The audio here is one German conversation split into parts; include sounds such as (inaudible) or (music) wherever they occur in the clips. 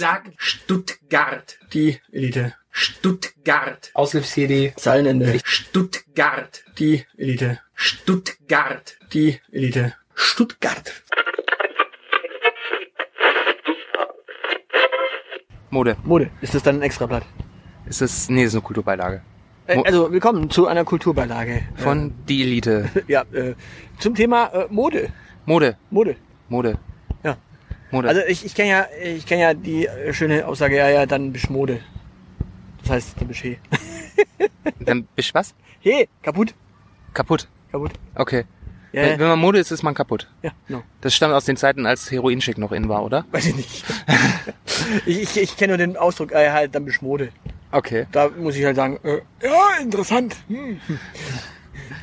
Sag Stuttgart. Die Elite. Stuttgart. Aushilfs-CD. Zeilenende. Stuttgart. Die Elite. Stuttgart. Die Elite. Stuttgart. Mode. Mode. Ist das dann ein Extrablatt? Ist das, nee, das ist eine Kulturbeilage. Äh, Mo- also willkommen zu einer Kulturbeilage. Von die Elite. Äh, (laughs) ja, äh, zum Thema äh, Mode. Mode. Mode. Mode. Ja. Mode. Also ich, ich kenne ja, ich kenne ja die äh, schöne Aussage, ja, ja, dann bist Mode. Das heißt, dann bist he. (laughs) Dann bist du was? He, kaputt, Kaputt. kaputt. Okay. Ja, Wenn, ja, wenn man Mode ist, ist man kaputt. ja, no. Das stammt aus den Zeiten, als Heroinschick noch in war, oder? Weiß ich nicht. (laughs) ich ich, ich kenne nur den Ausdruck, äh, halt, dann bist Mode. Okay. Da muss ich halt sagen, äh, ja, interessant. Hm.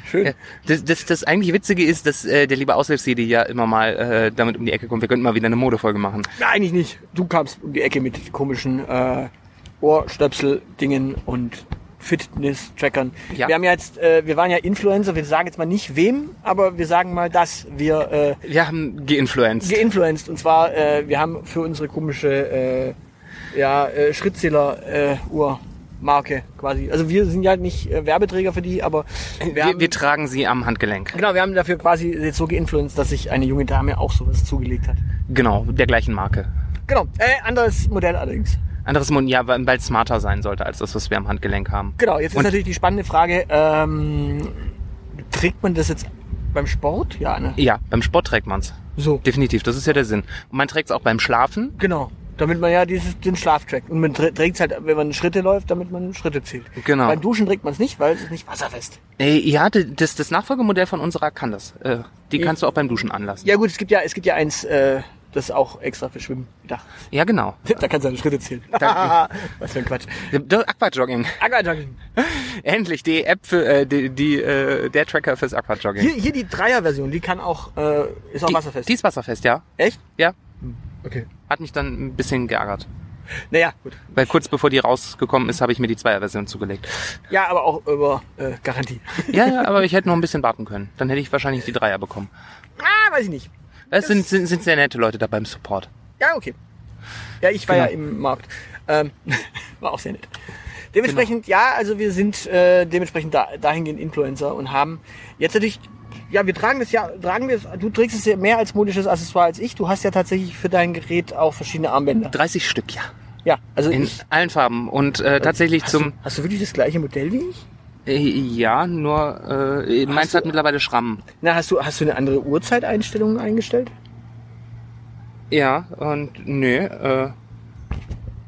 Schön. Das, das, das eigentlich Witzige ist, dass äh, der liebe Aushilfs-CD ja immer mal äh, damit um die Ecke kommt. Wir könnten mal wieder eine Modefolge machen. Nein, eigentlich nicht. Du kamst um die Ecke mit komischen äh, Ohrstöpsel-Dingen und Fitness-Trackern. Ja. Wir haben ja jetzt, äh, wir waren ja Influencer, wir sagen jetzt mal nicht wem, aber wir sagen mal, dass wir äh, Wir haben geinfluenced. geinfluenced. Und zwar, äh, wir haben für unsere komische äh, ja, äh, Schrittzähler-Uhrmarke quasi. Also wir sind ja nicht äh, Werbeträger für die, aber wir, wir, haben, wir tragen sie am Handgelenk. genau, wir haben dafür quasi jetzt so geinfluenced, dass sich eine junge Dame auch sowas zugelegt hat. Genau, der gleichen Marke. Genau, äh, anderes Modell allerdings. Anderes Mund, ja, weil es smarter sein sollte als das, was wir am Handgelenk haben. Genau, jetzt ist Und- natürlich die spannende Frage, ähm, trägt man das jetzt beim Sport? Ja, ne? Ja, beim Sport trägt man's. So. Definitiv, das ist ja der Sinn. Und man trägt es auch beim Schlafen. Genau. Damit man ja dieses, den Schlaf trackt. Und man trägt es halt, wenn man Schritte läuft, damit man Schritte zählt. Genau. Beim Duschen trägt man es nicht, weil es ist nicht wasserfest. Äh, ja, das, das Nachfolgemodell von unserer kann das. Äh, die Ja. kannst du auch beim Duschen anlassen. Ja gut, es gibt ja, es gibt ja eins, äh, das ist auch extra für Schwimmen gedacht. Ja, genau. (laughs) Da kannst du deine Schritte zählen. (laughs) Was für ein Quatsch. Aquajogging. Aquajogging. (laughs) Endlich die App für äh, die, die äh, der Tracker fürs Aquajogging. Hier, hier die Dreier-Version, die kann auch, äh, ist auch die, wasserfest. Die ist wasserfest, ja. Echt? Ja. Okay. Hat mich dann ein bisschen geärgert. Naja, gut. Weil kurz bevor die rausgekommen ist, habe ich mir die Zweierversion zugelegt. Ja, aber auch über äh, Garantie. Ja, ja, (laughs) aber ich hätte noch ein bisschen warten können. Dann hätte ich wahrscheinlich die Dreier bekommen. ah, weiß ich nicht. Es sind, sind, sind sehr nette Leute da beim Support. Ja, okay. Ja, ich war Genau. ja im Markt. Ähm, (laughs) war auch sehr nett. Dementsprechend, ja, also wir sind äh, dementsprechend da, dahingehend Influencer und haben jetzt natürlich, ja, wir tragen das ja, tragen wir es, du trägst es ja mehr als modisches Accessoire als ich. Du hast ja tatsächlich für dein Gerät auch verschiedene Armbänder. 30 Stück, ja. Ja, also In ich, allen Farben. Und äh, tatsächlich hast, zum... du, hast du wirklich das gleiche Modell wie ich? Äh, ja, nur äh, meins du- hat mittlerweile Schrammen. Na, hast du, hast du eine andere Uhrzeiteinstellung eingestellt? Ja, und nö, äh,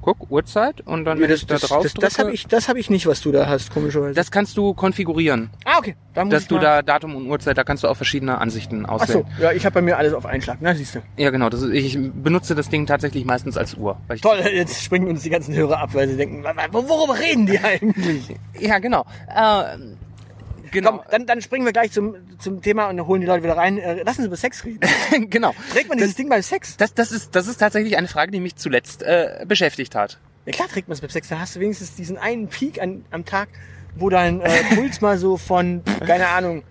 guck, Uhrzeit und dann, wenn das ich da das, drauf das, das drücke, habe ich, das hab ich nicht, was du da hast, komischerweise. das kannst du konfigurieren. ah, okay. Dann Dass du da Datum und Uhrzeit, da kannst du auch verschiedene Ansichten Ach so, auswählen. ja, ich habe bei mir alles auf Einschlag. Na, siehst du. Ja, genau. Das ich benutze das Ding tatsächlich meistens als Uhr. Toll, jetzt springen uns die ganzen Hörer ab, weil sie denken, worüber reden die eigentlich? Ja, genau. Äh, genau. Komm, dann, dann springen wir gleich zum, zum Thema und holen die Leute wieder rein. Äh, Lass uns über Sex reden. (laughs) genau. Trägt man dieses Ding beim Sex? Das, das, ist, das ist tatsächlich eine Frage, die mich zuletzt äh, beschäftigt hat. Ja klar trägt man es beim Sex. Dann hast du wenigstens diesen einen Peak an, am Tag, wo dein äh, (laughs) Puls mal so von, keine Ahnung,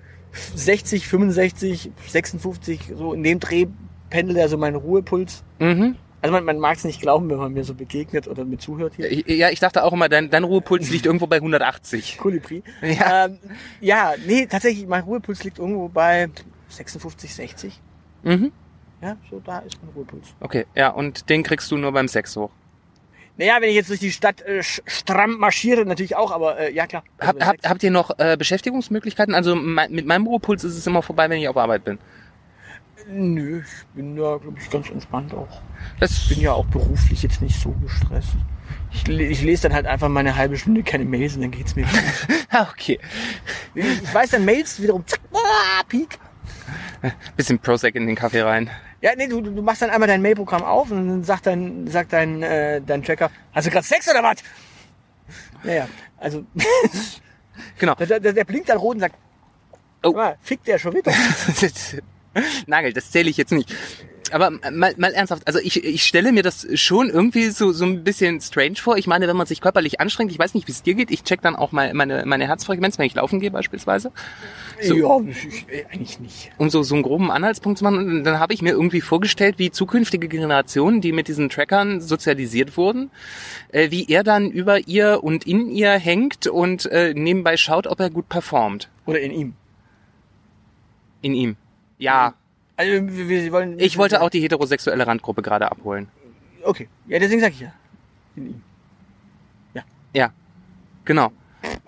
60, 65, 56, so in dem Dreh pendelt er so mein Ruhepuls. Mhm. Also man, man mag es nicht glauben, wenn man mir so begegnet oder mir zuhört hier. Ja, ich dachte auch immer, dein, dein Ruhepuls (laughs) liegt irgendwo bei 180. Kolibri. Ja. Ähm, ja, nee, tatsächlich, mein Ruhepuls liegt irgendwo bei 56, 60. Mhm. Ja, so da ist mein Ruhepuls. Okay, ja, und den kriegst du nur beim Sex hoch. Naja, wenn ich jetzt durch die Stadt äh, stramm marschiere, natürlich auch, aber äh, ja klar. Also Hab, hab, habt ihr noch äh, Beschäftigungsmöglichkeiten? Also mein, mit meinem Ruhepuls ist es immer vorbei, wenn ich auf Arbeit bin. Nö, ich bin ja, glaube ich, ganz entspannt auch. Das bin ja auch beruflich jetzt nicht so gestresst. Ich, ich lese dann halt einfach meine halbe Stunde keine Mails und dann geht's mir gut. (laughs) Ah, okay. ich, ich weiß dann Mails wiederum, zack, boah, Peak. Bisschen Prozac in den Kaffee rein. Ja, nee, du, du machst dann einmal dein Mailprogramm auf und dann sagt dein, sagt dein, äh, dein Tracker, hast du gerade Sex oder was? Naja, also, Genau. (laughs) der, der, der blinkt dann rot und sagt, oh. mal, fickt der schon wieder. (laughs) (laughs) Nagel, das zähle ich jetzt nicht. Aber mal, mal ernsthaft, also ich, ich stelle mir das schon irgendwie so, so ein bisschen strange vor. Ich meine, wenn man sich körperlich anstrengt, ich weiß nicht, wie es dir geht, ich check dann auch mal meine, meine Herzfrequenz, wenn ich laufen gehe beispielsweise, So. Ja, ich, eigentlich nicht. um so, so einen groben Anhaltspunkt zu machen. Und dann habe ich mir irgendwie vorgestellt, wie zukünftige Generationen, die mit diesen Trackern sozialisiert wurden, äh, wie er dann über ihr und in ihr hängt und äh, nebenbei schaut, ob er gut performt. Oder in ihm. In ihm. Ja, Also wir, wir wollen. ich wollte auch die heterosexuelle Randgruppe gerade abholen. Okay. Ja, deswegen sag ich ja. Ihm. Ja, genau.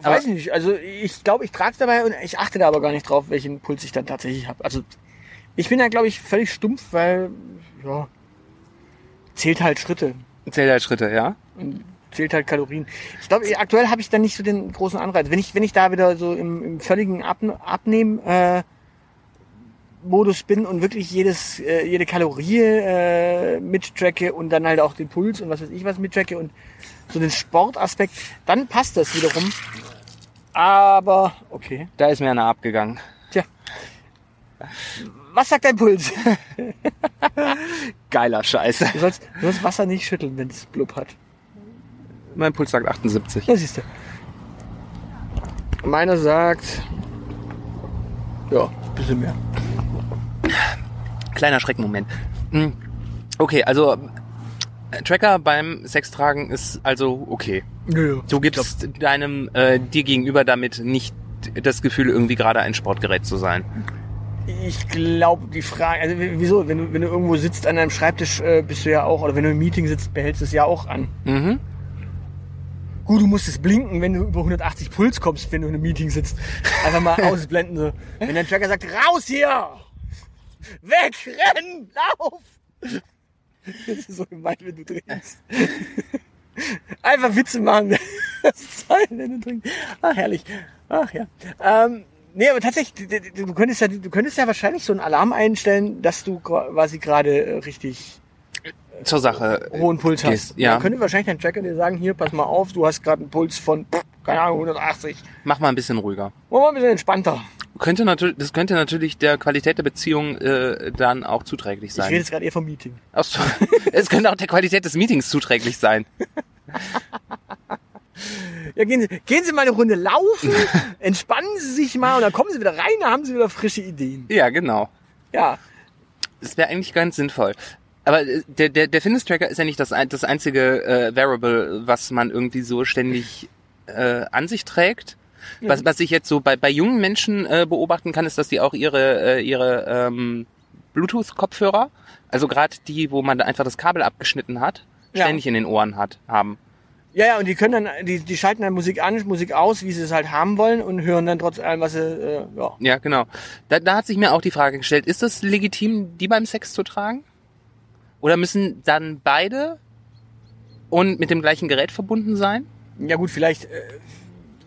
Aber- Weiß ich nicht. Also ich glaube, ich trage dabei und ich achte da aber gar nicht drauf, welchen Puls ich dann tatsächlich habe. Also ich bin da, glaube ich, völlig stumpf, weil ja zählt halt Schritte Zählt halt Schritte, ja? und zählt halt Kalorien. Ich glaube, aktuell habe ich dann nicht so den großen Anreiz. Wenn ich wenn ich da wieder so im, im völligen Ab Abnehmen äh, Modus bin und wirklich jedes äh, jede Kalorie äh, mittracke und dann halt auch den Puls und was weiß ich was mittracke und so den Sportaspekt, dann passt das wiederum. Aber okay. Da ist mir einer abgegangen. Tja. Was sagt dein Puls? (laughs) Geiler Scheiß. Du sollst, du sollst Wasser nicht schütteln, wenn es blub hat. Mein Puls sagt 78. Ja, siehst du. Meiner sagt. Ja, ein bisschen mehr. Kleiner Schreckmoment. Hm. Okay, also äh, Tracker beim Sextragen ist also okay. Nö. Du gibst deinem äh, dir gegenüber damit nicht das Gefühl, irgendwie gerade ein Sportgerät zu sein. Ich glaube, die Frage, also wieso, wenn du, wenn du irgendwo sitzt an einem Schreibtisch, äh, bist du ja auch, oder wenn du im Meeting sitzt, behältst du es ja auch an. Mhm. Gut, du musst es blinken, wenn du über 180 Puls kommst, wenn du in einem Meeting sitzt. Einfach mal (laughs) ausblenden. So. Wenn dein Tracker sagt, raus hier! Weg, renn, lauf! Das ist so gemein, wenn du trinkst. Einfach Witze machen. (laughs) Das ist toll, wenn du trinkst. Ach, herrlich. Ach ja. Ähm, nee, aber tatsächlich, du könntest ja, du könntest ja wahrscheinlich so einen Alarm einstellen, dass du quasi gerade äh, richtig Zur Sache. äh, hohen Puls hast. gehst, ja. Dann könnte wahrscheinlich dein Tracker dir sagen, hier, pass mal auf, du hast gerade einen Puls von, keine Ahnung, 180. Mach mal ein bisschen ruhiger. Wollen wir ein bisschen entspannter. Könnte natürlich, das könnte natürlich der Qualität der Beziehung äh, dann auch zuträglich Ich rede sein. jetzt gerade eher vom Meeting. Ach so. (laughs) es könnte auch der Qualität des Meetings zuträglich sein. (laughs) Ja, gehen Sie, gehen Sie mal eine Runde laufen, (laughs) entspannen Sie sich mal und dann kommen Sie wieder rein, da haben Sie wieder frische Ideen. Ja, genau. Ja, Das wäre eigentlich ganz sinnvoll. Aber äh, der, der, der Fitness-Tracker ist ja nicht das, das einzige äh, Variable, was man irgendwie so ständig äh, an sich trägt. Was, was ich jetzt so bei, bei jungen Menschen äh, beobachten kann, ist, dass die auch ihre, äh, ihre ähm, Bluetooth-Kopfhörer, also gerade die, wo man einfach das Kabel abgeschnitten hat, Ja. ständig in den Ohren hat, haben. ja, ja, und die können dann, die, die schalten dann Musik an, Musik aus, wie sie es halt haben wollen und hören dann trotz allem, was sie, äh, ja. Ja, genau. Da, da hat sich mir auch die Frage gestellt, ist das legitim, die beim Sex zu tragen? Oder müssen dann beide und mit dem gleichen Gerät verbunden sein? Ja gut, vielleicht, äh,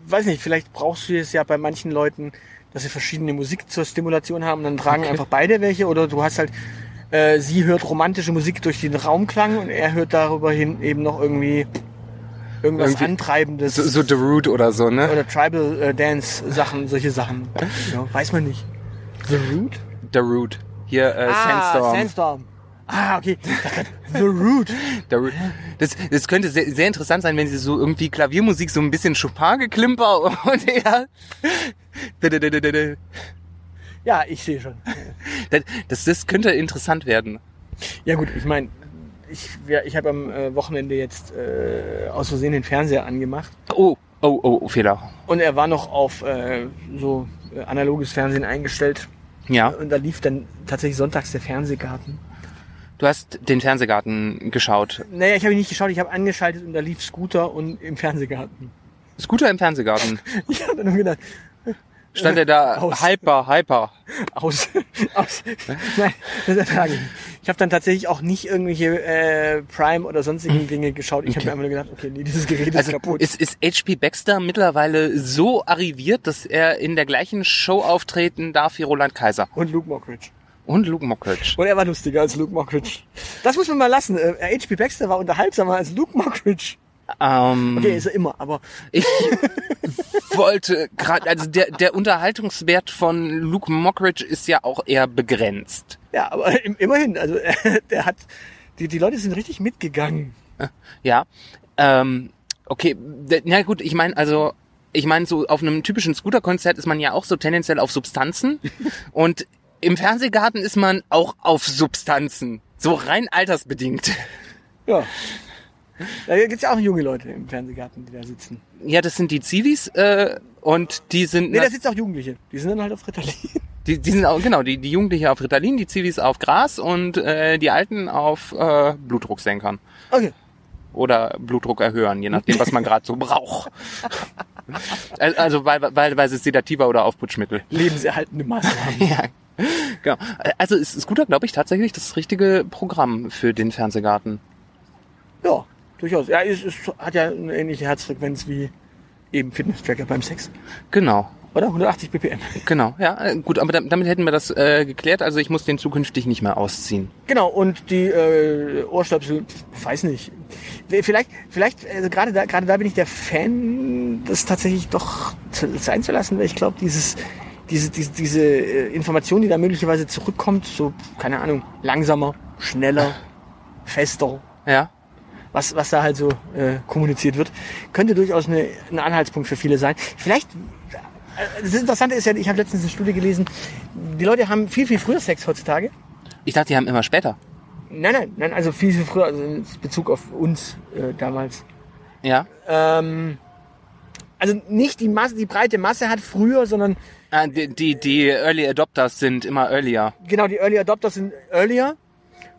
weiß nicht, vielleicht brauchst du es ja bei manchen Leuten, dass sie verschiedene Musik zur Stimulation haben, dann tragen einfach beide welche oder du hast halt, äh, sie hört romantische Musik durch den Raumklang und er hört darüber hin eben noch irgendwie irgendwas Irgendwie Antreibendes So, so The Root oder so, ne? oder Tribal äh, Dance Sachen, solche Sachen. (laughs) Ja, weiß man nicht. The Root? The Root. Hier äh, Ah, Sandstorm. Sandstorm. Ah, okay. The Root. The Root. Das, das könnte sehr, sehr interessant sein, wenn sie so irgendwie Klaviermusik, so ein bisschen Chopin-Geklimper (laughs) und ja. Ja, ich sehe schon. Das, das, könnte interessant werden. Ja gut, ich meine, ich, ja, ich habe am äh, Wochenende jetzt äh, aus Versehen den Fernseher angemacht Oh, oh, oh, Fehler. und er war noch auf äh, so äh, analoges Fernsehen eingestellt Ja. und da lief dann tatsächlich sonntags der Fernsehgarten. Du hast den Fernsehgarten geschaut. Naja, ich habe ihn nicht geschaut, ich habe angeschaltet und da lief Scooter und im Fernsehgarten. Scooter im Fernsehgarten. (laughs) Ich habe dann nur gedacht, Stand er da (laughs) Aus. hyper, hyper. aus, (laughs) aus. Nein, das ertrage ich. Ich habe dann tatsächlich auch nicht irgendwelche äh, Prime oder sonstigen Dinge geschaut. Ich habe mir einfach nur gedacht, okay, nee, dieses Gerät ist Also kaputt. ist, ist HP Baxter mittlerweile so arriviert, dass er in der gleichen Show auftreten darf wie Roland Kaiser und Luke Mockridge. Und Luke Mockridge. Und er war lustiger als Luke Mockridge. Das muss man mal lassen. Äh, H.P. Baxter war unterhaltsamer als Luke Mockridge. Ähm, Okay, ist er immer, aber Ich wollte gerade, also der, der Unterhaltungswert von Luke Mockridge ist ja auch eher begrenzt. ja, aber (laughs) im- immerhin, also der hat, die, die Leute sind richtig mitgegangen. Ja. Ähm, okay, na gut, ich meine, also, ich meine, so auf einem typischen Scooter-Konzert ist man ja auch so tendenziell auf Substanzen. (laughs) und im Fernsehgarten ist man auch auf Substanzen. So rein altersbedingt. Ja. Da gibt's ja auch junge Leute im Fernsehgarten, die da sitzen. Ja, das sind die Zivis, äh, und die sind. Nee, da sitzen auch Jugendliche. Die sind dann halt auf Ritalin. Die, die sind auch, genau, die, die Jugendlichen auf Ritalin, die Zivis auf Gras und äh, die Alten auf äh, Blutdrucksenkern. Okay. Oder Blutdruck erhöhen, je nachdem, was man gerade so braucht. (laughs) Al- Also weil, weil, weil es Sedativa oder Aufputschmittel. Lebenserhaltende Maßnahmen. (laughs) Ja, (laughs) genau. Also ist Scooter, glaube ich, tatsächlich das richtige Programm für den Fernsehgarten. Ja, durchaus. Ja, es, es hat ja eine ähnliche Herzfrequenz wie eben Fitness-Tracker beim Sex. Genau. Oder? 180 ppm. Genau, ja, gut, aber dam- damit hätten wir das äh, geklärt. Also ich muss den zukünftig nicht mehr ausziehen. Genau, und die äh, Ohrstöpsel, weiß nicht. Vielleicht, vielleicht, also gerade da, gerade da bin ich der Fan, das tatsächlich doch sein zu lassen, weil ich glaube, dieses, diese, diese, diese äh, Information, die da möglicherweise zurückkommt, so, keine Ahnung, langsamer, schneller, fester, Ja, was, was da halt so äh, kommuniziert wird, könnte durchaus eine, ein Anhaltspunkt für viele sein. Vielleicht, äh, das Interessante ist ja, ich habe letztens eine Studie gelesen, die Leute haben viel, viel früher Sex heutzutage. ich dachte, die haben immer später. Nein, nein, nein, also viel, viel früher, also in Bezug auf uns äh, damals. Ja. Ähm, also nicht die Masse, die breite Masse hat früher, sondern Ah, die, die, die Early Adopters sind immer earlier. genau die Early Adopters sind earlier.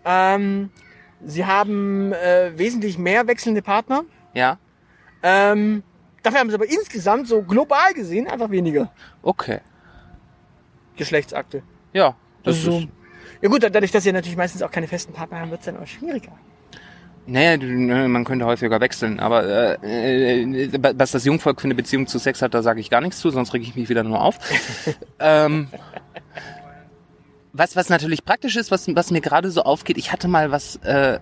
Ähm, sie haben äh, wesentlich mehr wechselnde Partner. Ja. Ähm, dafür haben sie aber insgesamt so global gesehen einfach weniger Okay. Geschlechtsakte. Ja. Das Also so. ist, Ja gut, dadurch, dass sie natürlich meistens auch keine festen Partner haben, wird es dann auch schwieriger. Naja, ne, man könnte häufiger wechseln, aber äh, äh, was das Jungvolk für eine Beziehung zu Sex hat, da sage ich gar nichts zu, sonst reg ich mich wieder nur auf. (laughs) ähm, was, was natürlich praktisch ist, was, was mir gerade so aufgeht, ich hatte mal was äh,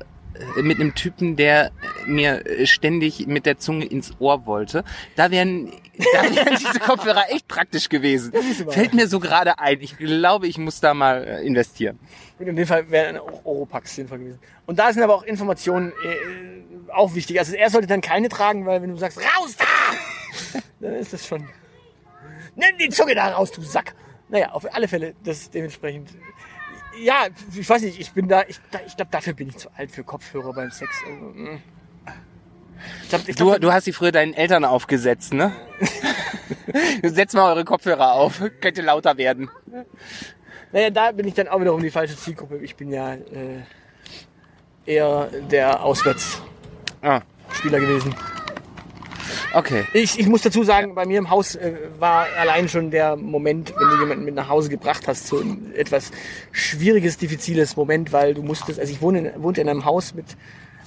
mit einem Typen, der mir ständig mit der Zunge ins Ohr wollte. Da wären, da wären (laughs) diese Kopfhörer echt praktisch gewesen. Fällt mir so gerade ein. Ich glaube, ich muss da mal äh, investieren. Gut, in dem Fall wäre ein Oropax sinnvoll gewesen. Und da sind aber auch Informationen äh, auch wichtig. Also er sollte dann keine tragen, weil wenn du sagst, raus da, (laughs) dann ist das schon. Nimm die Zunge da raus, du Sack. Naja, auf alle Fälle, das ist dementsprechend. Ja, ich weiß nicht, ich bin da, ich, ich glaube, dafür bin ich zu alt für Kopfhörer beim Sex. Also, mm. Ich glaub, ich Du, du hast sie früher deinen Eltern aufgesetzt, ne? (laughs) Setzt mal eure Kopfhörer auf, könnte lauter werden. Naja, da bin ich dann auch wiederum die falsche Zielgruppe. Ich bin ja äh, eher der Auswärtsspieler Ah, gewesen. okay. Ich, ich muss dazu sagen, bei mir im Haus äh, war allein schon der Moment, wenn du jemanden mit nach Hause gebracht hast, so ein etwas schwieriges, diffiziles Moment, weil du musstest, also ich wohne in, wohnte in einem Haus mit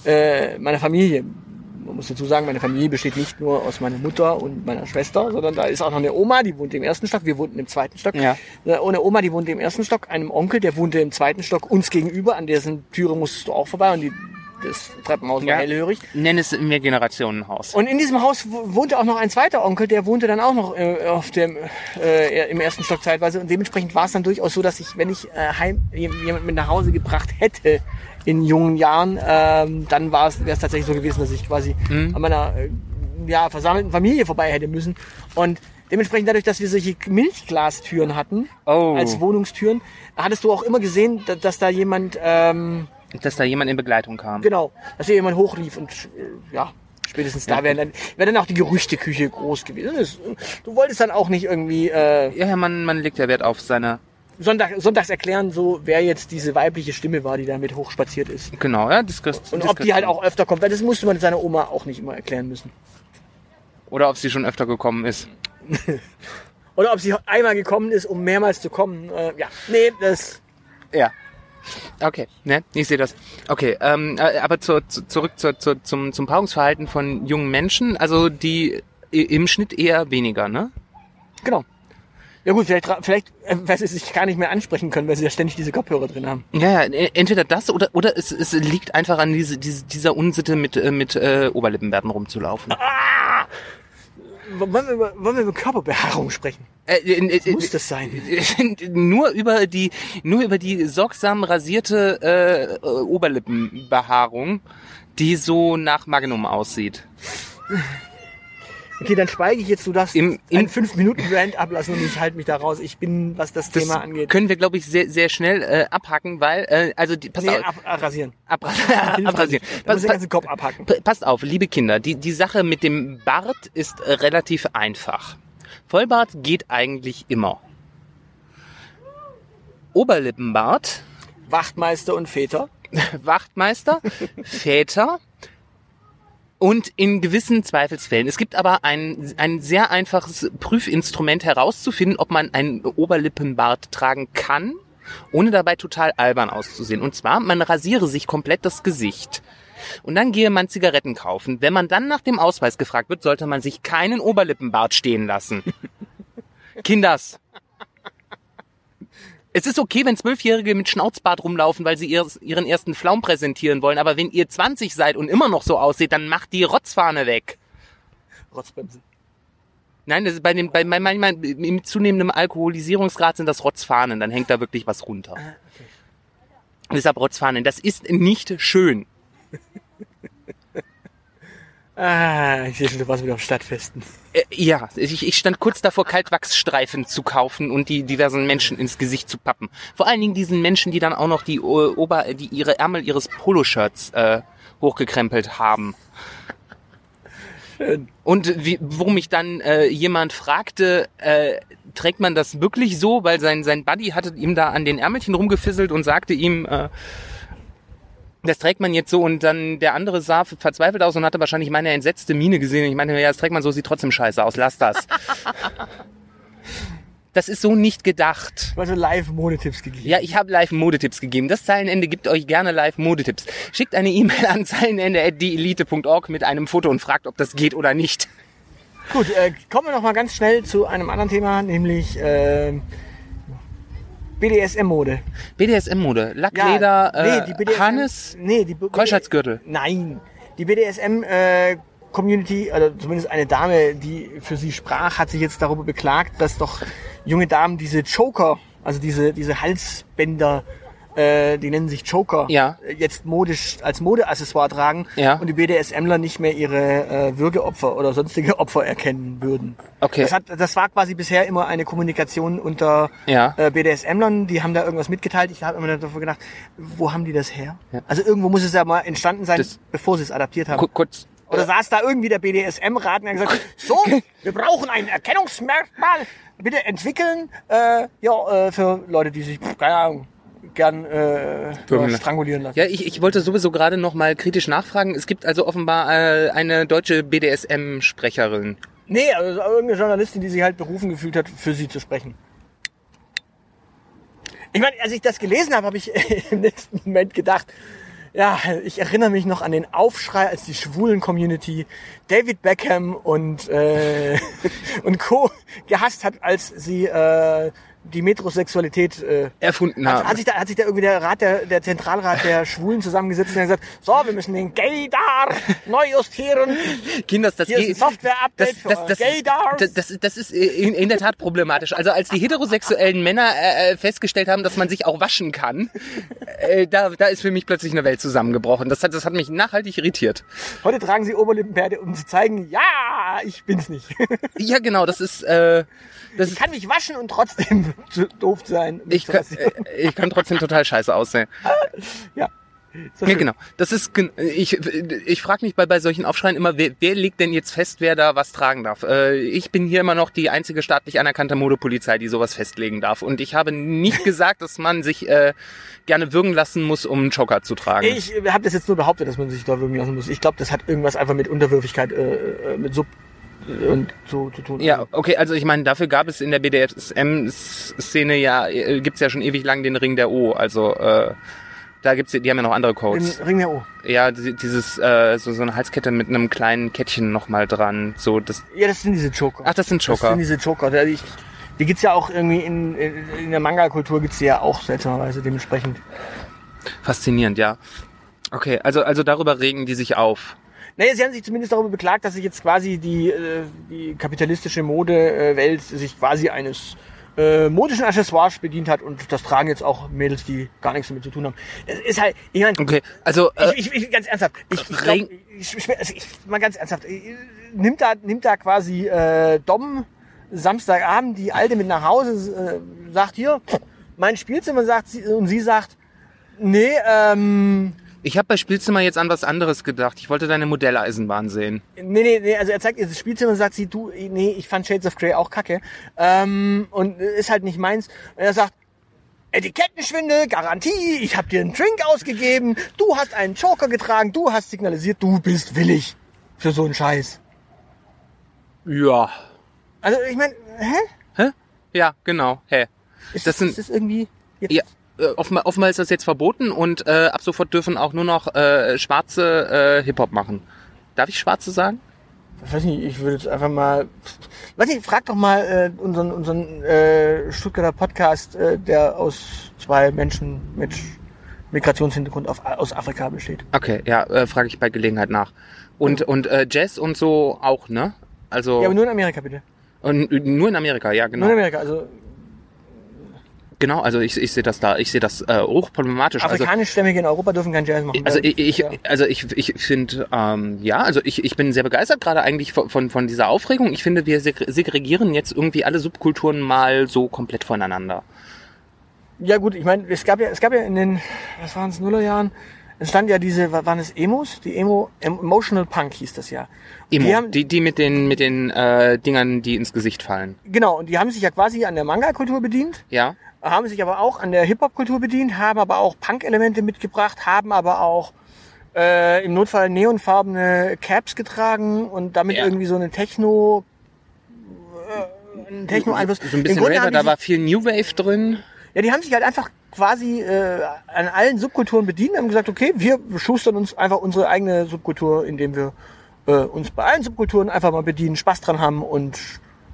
äh, meiner Familie. Man muss dazu sagen, meine Familie besteht nicht nur aus meiner Mutter und meiner Schwester, sondern da ist auch noch eine Oma, die wohnt im ersten Stock, wir wohnten im zweiten Stock. Ja. Äh, Ohne Oma, die wohnte im ersten Stock, einem Onkel, der wohnte im zweiten Stock, uns gegenüber, an dessen Türe musstest du auch vorbei und die, das Treppenhaus war Ja. hellhörig. Nenn es ein Mehrgenerationenhaus. Und in diesem Haus wo- wohnte auch noch ein zweiter Onkel, der wohnte dann auch noch äh, auf dem, äh, im ersten Stock zeitweise. Und dementsprechend war es dann durchaus so, dass ich, wenn ich äh, heim, jemand mit nach Hause gebracht hätte in jungen Jahren, ähm, dann wäre es tatsächlich so gewesen, dass ich quasi an meiner äh, ja, versammelten Familie vorbei hätte müssen. Und dementsprechend dadurch, dass wir solche Milchglastüren hatten, Oh. als Wohnungstüren, hattest du auch immer gesehen, da- dass da jemand... Ähm, Dass da jemand in Begleitung kam. Genau, dass hier jemand hochlief und äh, ja, spätestens da wären dann, wäre dann auch die Gerüchteküche groß gewesen. Das, du wolltest dann auch nicht irgendwie äh, Ja, ja, man, man legt ja Wert auf seine, Sonntag, sonntags erklären, so wer jetzt diese weibliche Stimme war, die da mit hochspaziert ist. genau, ja, Diskret Und ob die halt auch öfter kommt, weil das musste man seiner Oma auch nicht immer erklären müssen. Oder ob sie schon öfter gekommen ist. (laughs) Oder ob sie einmal gekommen ist, um mehrmals zu kommen. Äh, ja, nee, das. Ja. Okay, ne, ich sehe das. Okay, ähm, äh, aber zur, zu, zurück zur, zur, zum, zum Paarungsverhalten von jungen Menschen, also die im Schnitt eher weniger, ne? Genau. Ja gut, vielleicht, vielleicht äh, weil sie sich gar nicht mehr ansprechen können, weil sie ja ständig diese Kopfhörer drin haben. Ja, e- entweder das oder oder es, es liegt einfach an diese, diese dieser Unsitte mit äh, mit äh, Oberlippenbärten rumzulaufen. Wollen wir über, wollen wir über Körperbehaarung sprechen? Äh, äh, äh, Muss das sein? (laughs) nur über die nur über die sorgsam rasierte äh, äh, Oberlippenbehaarung, die so nach Magnum aussieht. Okay, dann schweige ich jetzt. Du darfst Im- im- einen 5-Minuten-Rant ablassen und ich halte mich da raus. Ich bin, was das, Das Thema angeht. können wir glaube ich sehr sehr schnell äh, abhacken, weil äh, also die pass Nee, auf, ab, abrasieren. ab, (laughs) abrasieren. muss Pass, den ganzen Kopf abhacken. Passt auf, liebe Kinder, die, die Sache mit dem Bart ist äh, relativ einfach. Vollbart geht eigentlich immer. Oberlippenbart, Wachtmeister und Väter. (laughs) Wachtmeister, Väter und in gewissen Zweifelsfällen. Es gibt aber ein, ein sehr einfaches Prüfinstrument herauszufinden, ob man einen Oberlippenbart tragen kann, ohne dabei total albern auszusehen. Und zwar, man rasiere sich komplett das Gesicht. Und dann gehe man Zigaretten kaufen. Wenn man dann nach dem Ausweis gefragt wird, sollte man sich keinen Oberlippenbart stehen lassen. (laughs) Kinders. Es ist okay, wenn Zwölfjährige mit Schnauzbart rumlaufen, weil sie ihren ersten Flaum präsentieren wollen. Aber wenn ihr 20 seid und immer noch so aussieht, dann macht die Rotzfahne weg. Rotzbremse. Nein, das ist bei dem, bei manchmal im zunehmenden Alkoholisierungsgrad sind das Rotzfahnen. Dann hängt da wirklich was runter. Deshalb Rotzfahnen. Das ist nicht schön. (laughs) Ah, ich sehe schon, du warst wieder auf Stadtfesten. Äh, ja, ich, ich stand kurz davor, Kaltwachsstreifen zu kaufen und die diversen Menschen ins Gesicht zu pappen. Vor allen Dingen diesen Menschen, die dann auch noch die, O- Ober, die ihre Ärmel ihres Poloshirts äh, hochgekrempelt haben. Schön. Und wie, wo mich dann äh, jemand fragte, äh, trägt man das wirklich so, weil sein, sein Buddy hatte ihm da an den Ärmelchen rumgefisselt und sagte ihm, äh, das trägt man jetzt so und dann der andere sah verzweifelt aus und hatte wahrscheinlich meine entsetzte Miene gesehen. Ich meinte, ja, das trägt man so, sieht trotzdem scheiße aus, lass das. (laughs) Das ist so nicht gedacht. Du hast so Live-Modetipps gegeben. Ja, ich habe live Modetipps gegeben. Das Zeilenende gibt euch gerne live Modetipps. Schickt eine E-Mail an zeilenende.dieelite.org mit einem Foto und fragt, ob das geht oder nicht. Gut, äh, kommen wir noch mal ganz schnell zu einem anderen Thema, nämlich äh, BDSM-Mode. BDSM-Mode. Lackleder, äh, Harness, nee, die Keuschheitsgürtel. Nein, die BDSM äh, Community, also zumindest eine Dame, die für sie sprach, hat sich jetzt darüber beklagt, dass doch junge Damen diese Joker, also diese diese Halsbänder, äh, die nennen sich Joker, Ja. äh, jetzt modisch als Modeaccessoire tragen Ja. und die BDSMler nicht mehr ihre äh, Würgeopfer oder sonstige (laughs) Opfer erkennen würden. Okay. Das, hat, das war quasi bisher immer eine Kommunikation unter Ja. äh, BDSMlern, die haben da irgendwas mitgeteilt. Ich habe immer davor gedacht, wo haben die das her? Also irgendwo muss es ja mal entstanden sein, Das- bevor sie es adaptiert haben. Ku- Kurz, Oder saß da irgendwie der BDSM-Rat und hat gesagt, (laughs) so, wir brauchen ein Erkennungsmerkmal, bitte entwickeln, äh, ja, äh, für Leute, die sich, keine Ahnung, gern äh, strangulieren lassen. Ja, ich, ich wollte sowieso gerade noch mal kritisch nachfragen. Es gibt also offenbar äh, eine deutsche BDSM-Sprecherin. Nee, also irgendeine Journalistin, die sich halt berufen gefühlt hat, für sie zu sprechen. Ich meine, als ich das gelesen habe, habe ich (laughs) im nächsten Moment gedacht, ja, ich erinnere mich noch an den Aufschrei, als die schwulen Community David Beckham und äh, (laughs) und Co. gehasst hat, als sie äh, die Metrosexualität äh, Erfunden hat, haben. hat, sich da, hat sich da irgendwie der Rat, der, der Zentralrat der (laughs) Schwulen zusammengesetzt und hat gesagt, so, wir müssen den Gaydar neu justieren. Kinders, das Hier ist ein geht- Software-Update das, für das, eure das, das, das, das ist in, in der Tat problematisch. Also als die heterosexuellen Männer äh, äh, festgestellt haben, dass man sich auch waschen kann, äh, da, da ist für mich plötzlich eine Welt zusammengebrochen. Das hat, das hat mich nachhaltig irritiert. Heute tragen sie Oberlippenbärte, um zu zeigen, ja, ich bin's nicht. Ja, genau, das ist, äh, das Ich kann mich waschen und trotzdem (laughs) doof sein. ich, zu kann, (laughs) äh, ich kann trotzdem total scheiße aussehen. ja. Doch Ja, genau. Das ist ich ich frage mich bei bei solchen Aufschreien immer, wer, wer legt denn jetzt fest, wer da was tragen darf? Äh, ich bin hier immer noch die einzige staatlich anerkannte Modepolizei, die sowas festlegen darf. Und ich habe nicht (laughs) gesagt, dass man sich äh, gerne würgen lassen muss, um einen Joker zu tragen. Ich habe das jetzt nur behauptet, dass man sich da würgen lassen muss. Ich glaube, das hat irgendwas einfach mit Unterwürfigkeit, äh, äh, mit Sub äh, und so zu tun. ja, okay, also ich meine, dafür gab es in der BDSM-Szene ja, äh, gibt's ja schon ewig lang den Ring der O. Also äh, da gibt's, die haben ja noch andere Den Codes. Ring der O. Ja, die- dieses äh, so so eine Halskette mit einem kleinen Kettchen noch mal dran. So das. Ja, das sind diese Joker. Ach, das sind Das Joker. sind diese Joker. Der- Ich, Die gibt's ja auch irgendwie in, in, in der Manga-Kultur gibt's die ja auch seltsamerweise dementsprechend. Faszinierend, ja. Okay, also, also darüber regen die sich auf. Naja, sie haben sich zumindest darüber beklagt, dass sich jetzt quasi die, äh, die kapitalistische Modewelt sich quasi eines äh, modischen Accessoires bedient hat und das tragen jetzt auch Mädels, die gar nichts damit zu tun haben. Es ist halt, ich meine, Okay, also äh, ich, ich, ich, ganz ernsthaft, ich, ich, glaub, ich, also ich mal ganz ernsthaft, äh, nimmt da, nimmt da quasi äh, Dom Samstagabend die Alte mit nach Hause, äh, sagt hier, mein Spielzimmer sagt sie und sie sagt, nee, ähm, ich habe bei Spielzimmer jetzt an was anderes gedacht. Ich wollte deine Modelleisenbahn sehen. Nee, nee, nee, also er zeigt ihr das Spielzimmer und sagt sie, du, nee, ich fand Shades of Grey auch kacke. Ähm, und ist halt nicht meins. Und er sagt, Etikettenschwindel, Garantie, ich hab dir einen Drink ausgegeben, du hast einen Joker getragen, du hast signalisiert, du bist willig für so einen Scheiß. Ja. Also ich meine, hä? Hä? Ja, genau. Hä? Ist Das das, sind- ist das irgendwie jetzt Ja, äh, offenbar, offenbar ist das jetzt verboten und äh, ab sofort dürfen auch nur noch äh, Schwarze äh, Hip-Hop machen. Darf ich Schwarze sagen? Ich weiß nicht, ich würde jetzt einfach mal. Weiß nicht, frag doch mal äh, unseren, unseren äh, Stuttgarter Podcast, äh, der aus zwei Menschen mit Migrationshintergrund auf, aus Afrika besteht. Okay, ja, äh, frage ich bei Gelegenheit nach. Und und äh, Jazz und so auch, ne? Also Ja, aber nur in Amerika bitte. und, nur in Amerika, ja, Nur genau. in Amerika. Also Genau, also ich, ich sehe das da, ich sehe das äh, hochproblematisch. Also afrikanischstämmige in Europa dürfen keinen Jazz machen. Also weil- ich, ich ja. also ich, ich finde, ähm, ja, also ich, ich bin sehr begeistert gerade eigentlich von, von, von dieser Aufregung. Ich finde, wir segre- segregieren jetzt irgendwie alle Subkulturen mal so komplett voneinander. ja gut, ich meine, es gab ja, es gab ja in den, was waren es, Nullerjahren, entstand ja diese, wa- waren es Emos? Die Emo, Emotional Punk hieß das ja. Emo, Die haben, die, die mit den, mit den äh, Dingern, die ins Gesicht fallen. genau, und die haben sich ja quasi an der Manga-Kultur bedient. Ja? Haben sich aber auch an der Hip-Hop-Kultur bedient, haben aber auch Punk-Elemente mitgebracht, haben aber auch äh, im Notfall neonfarbene Caps getragen und damit Ja. irgendwie so eine Techno, äh, einen Techno-Einfluss. So ein bisschen die da war viel New Wave drin. Ja, die haben sich halt einfach quasi äh, an allen Subkulturen bedient, haben gesagt, okay, wir schustern uns einfach unsere eigene Subkultur, indem wir äh, uns bei allen Subkulturen einfach mal bedienen, Spaß dran haben und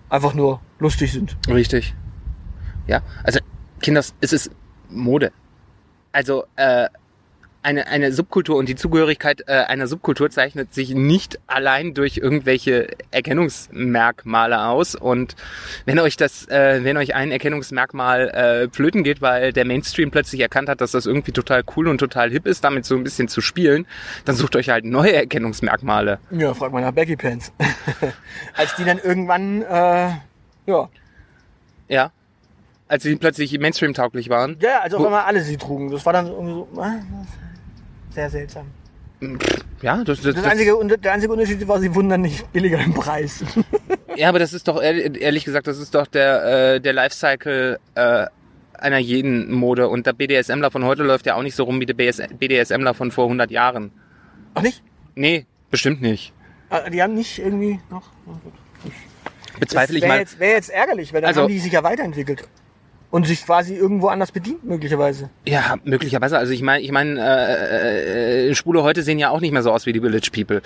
einfach nur lustig sind. Richtig. Ja, also Kinders, es ist Mode. Also äh, eine, eine Subkultur und die Zugehörigkeit äh, einer Subkultur zeichnet sich nicht allein durch irgendwelche Erkennungsmerkmale aus. Und wenn euch das, äh, wenn euch ein Erkennungsmerkmal äh, flöten geht, weil der Mainstream plötzlich erkannt hat, dass das irgendwie total cool und total hip ist, damit so ein bisschen zu spielen, dann sucht euch halt neue Erkennungsmerkmale. Ja, frag mal nach Baggy Pants. (laughs) Als die dann irgendwann, äh, ja, Ja. Als sie plötzlich Mainstream-tauglich waren. ja, also auf Wo- einmal alle sie trugen. Das war dann irgendwie so, ah, sehr seltsam. Ja, das, das, Das einzige, der einzige Unterschied war, sie wurden dann nicht billiger im Preis. (laughs) Ja, aber das ist doch ehrlich, gesagt, das ist doch der äh, der Lifecycle äh, einer jeden Mode und der BDSMler von heute läuft ja auch nicht so rum wie der BS, BDSMler von vor 100 Jahren. Ach nicht? Nee, bestimmt nicht. Ah, Die haben nicht irgendwie noch. Bezweifle ich wäre mal. jetzt, wär jetzt ärgerlich, weil dann Also- haben die sich ja weiterentwickelt. Und sich quasi irgendwo anders bedient, möglicherweise. Ja, möglicherweise. Also ich meine, ich meine, äh, äh, Schwule heute sehen ja auch nicht mehr so aus wie die Village People.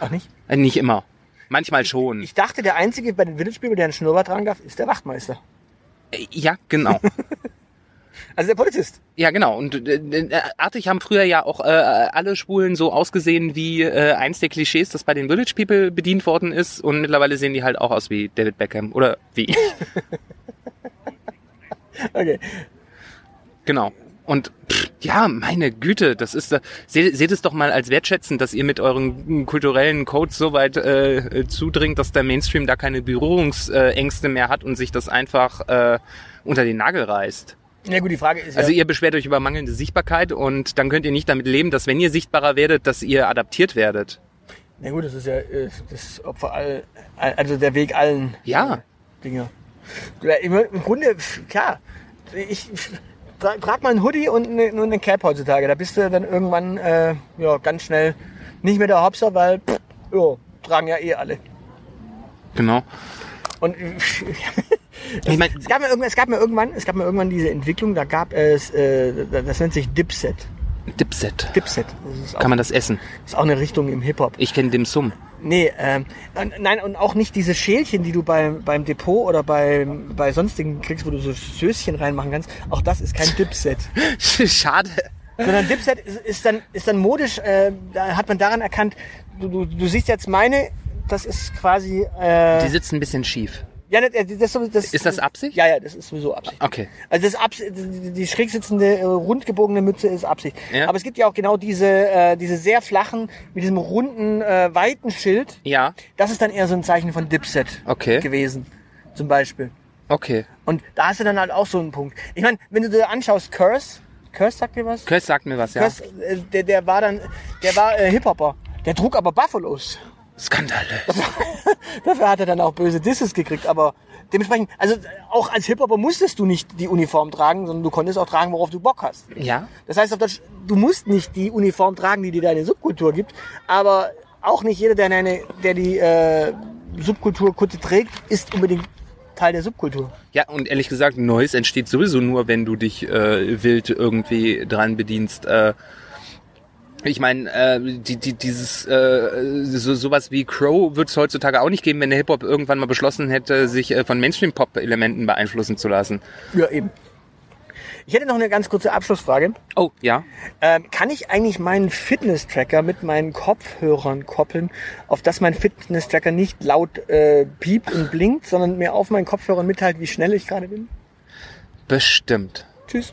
Ach nicht? Äh, nicht immer. Manchmal schon. Ich dachte, der Einzige bei den Village People, der einen Schnurrbart tragen darf, ist der Wachtmeister. Äh, ja, genau. (laughs) Also der Polizist. Ja, genau. Und äh, äh, artig haben früher ja auch äh, alle Schwulen so ausgesehen wie äh, eins der Klischees, das bei den Village People bedient worden ist. Und mittlerweile sehen die halt auch aus wie David Beckham oder wie ich. (laughs) Okay. genau. Und pff, ja, meine Güte, das ist da. Seht, seht es doch mal als wertschätzend, dass ihr mit euren kulturellen Codes so weit äh, zudringt, dass der Mainstream da keine Berührungsängste mehr hat und sich das einfach äh, unter den Nagel reißt. Ja gut, die Frage ist Also ja, ihr beschwert euch über mangelnde Sichtbarkeit und dann könnt ihr nicht damit leben, dass wenn ihr sichtbarer werdet, dass ihr adaptiert werdet. na gut, das ist ja äh, das Opfer all, also der Weg allen Ja. äh, Dinge. Im Grunde, klar, ich tra trag mal einen Hoodie und eine, nur eine Cap heutzutage. Da bist du dann irgendwann äh, ja, ganz schnell nicht mehr der Hopser, weil pff, ja, tragen ja eh alle. Genau. Und (laughs) Ich mein, es gab mir irgendwann, es gab mir irgendwann, es gab mir irgendwann diese Entwicklung, da gab es, äh, das nennt sich Dipset. Dipset. Dipset. Ist auch, Kann man das essen? ist auch eine Richtung im Hip-Hop. Ich kenne Dim Sum. Nee, ähm, nein, und auch nicht diese Schälchen, die du beim, beim Depot oder beim, bei sonstigen kriegst, wo du so Söschen reinmachen kannst. Auch das ist kein Dipset. (laughs) Schade. Sondern Dipset ist, ist dann, ist dann modisch, äh, da hat man daran erkannt, du, du, du siehst jetzt meine, das ist quasi, äh, Die sitzen ein bisschen schief. Ja, das, das, das, Ist das Absicht? Ja, ja, das ist sowieso Absicht. Okay. Also das Abs die schräg sitzende, äh, rund gebogene Mütze ist Absicht. Ja. Aber es gibt ja auch genau diese, äh, diese sehr flachen, mit diesem runden, äh, weiten Schild. Ja. Das ist dann eher so ein Zeichen von Dipset Okay. gewesen, zum Beispiel. Okay. Und da hast du dann halt auch so einen Punkt. Ich meine, wenn du dir anschaust, Curse, Curse sagt dir was? Chris sagt mir was, ja. Curse, äh, der, der war dann, der war äh, Hip-Hopper. Der trug aber Buffalos. Skandalös. (laughs) Dafür hat er dann auch böse Disses gekriegt, aber dementsprechend, also auch als Hip-Hopper musstest du nicht die Uniform tragen, sondern du konntest auch tragen, worauf du Bock hast. Ja? Das heißt, auf Deutsch, du musst nicht die Uniform tragen, die dir deine Subkultur gibt, aber auch nicht jeder, der, eine, der die äh, Subkulturkutte trägt, ist unbedingt Teil der Subkultur. Ja, und ehrlich gesagt, Neues entsteht sowieso nur, wenn du dich äh, wild irgendwie dran bedienst. Äh, ich meine, äh, die, die, dieses äh, so, sowas wie Crow wird es heutzutage auch nicht geben, wenn der Hip-Hop irgendwann mal beschlossen hätte, sich äh, von Mainstream-Pop-Elementen beeinflussen zu lassen. Ja, eben. Ich hätte noch eine ganz kurze Abschlussfrage. Oh, ja. Ähm, kann ich eigentlich meinen Fitness-Tracker mit meinen Kopfhörern koppeln, auf dass mein Fitness-Tracker nicht laut äh, piept und blinkt, sondern mir auf meinen Kopfhörern mitteilt, wie schnell ich gerade bin? Bestimmt. Tschüss.